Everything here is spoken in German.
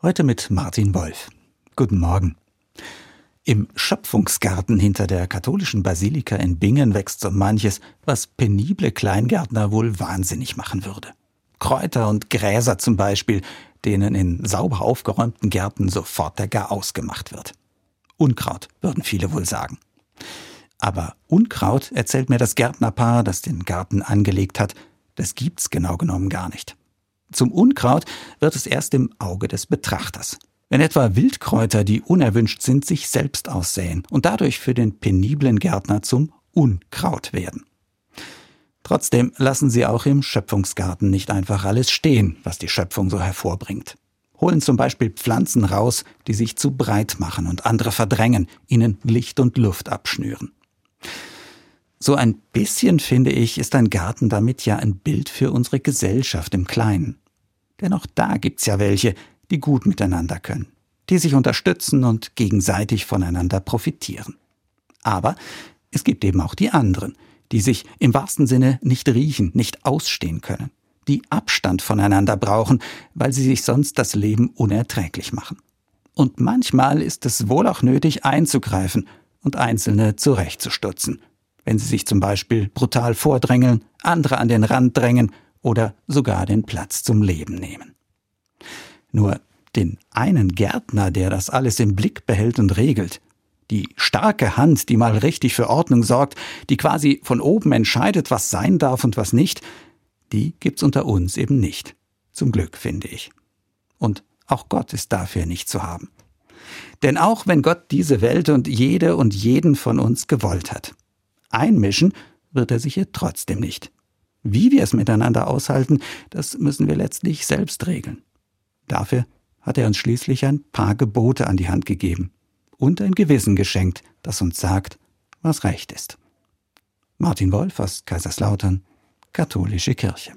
Heute mit Martin Wolf. Guten Morgen. Im Schöpfungsgarten hinter der katholischen Basilika in Bingen wächst so manches, was penible Kleingärtner wohl wahnsinnig machen würde. Kräuter und Gräser zum Beispiel, denen in sauber aufgeräumten Gärten sofort der Garaus gemacht wird. Unkraut, würden viele wohl sagen. Aber Unkraut, erzählt mir das Gärtnerpaar, das den Garten angelegt hat, das gibt's genau genommen gar nicht. Zum Unkraut wird es erst im Auge des Betrachters. Wenn etwa Wildkräuter, die unerwünscht sind, sich selbst aussäen und dadurch für den peniblen Gärtner zum Unkraut werden. Trotzdem lassen sie auch im Schöpfungsgarten nicht einfach alles stehen, was die Schöpfung so hervorbringt. Holen zum Beispiel Pflanzen raus, die sich zu breit machen und andere verdrängen, ihnen Licht und Luft abschnüren. So ein bisschen, finde ich, ist ein Garten damit ja ein Bild für unsere Gesellschaft im Kleinen. Denn auch da gibt's ja welche, die gut miteinander können, die sich unterstützen und gegenseitig voneinander profitieren. Aber es gibt eben auch die anderen, die sich im wahrsten Sinne nicht riechen, nicht ausstehen können, die Abstand voneinander brauchen, weil sie sich sonst das Leben unerträglich machen. Und manchmal ist es wohl auch nötig einzugreifen und Einzelne zurechtzustutzen wenn sie sich zum Beispiel brutal vordrängeln, andere an den Rand drängen oder sogar den Platz zum Leben nehmen. Nur den einen Gärtner, der das alles im Blick behält und regelt, die starke Hand, die mal richtig für Ordnung sorgt, die quasi von oben entscheidet, was sein darf und was nicht, die gibt's unter uns eben nicht. Zum Glück, finde ich. Und auch Gott ist dafür nicht zu haben. Denn auch wenn Gott diese Welt und jede und jeden von uns gewollt hat, Einmischen wird er sich hier trotzdem nicht. Wie wir es miteinander aushalten, das müssen wir letztlich selbst regeln. Dafür hat er uns schließlich ein paar Gebote an die Hand gegeben und ein Gewissen geschenkt, das uns sagt, was recht ist. Martin Wolf aus Kaiserslautern, Katholische Kirche.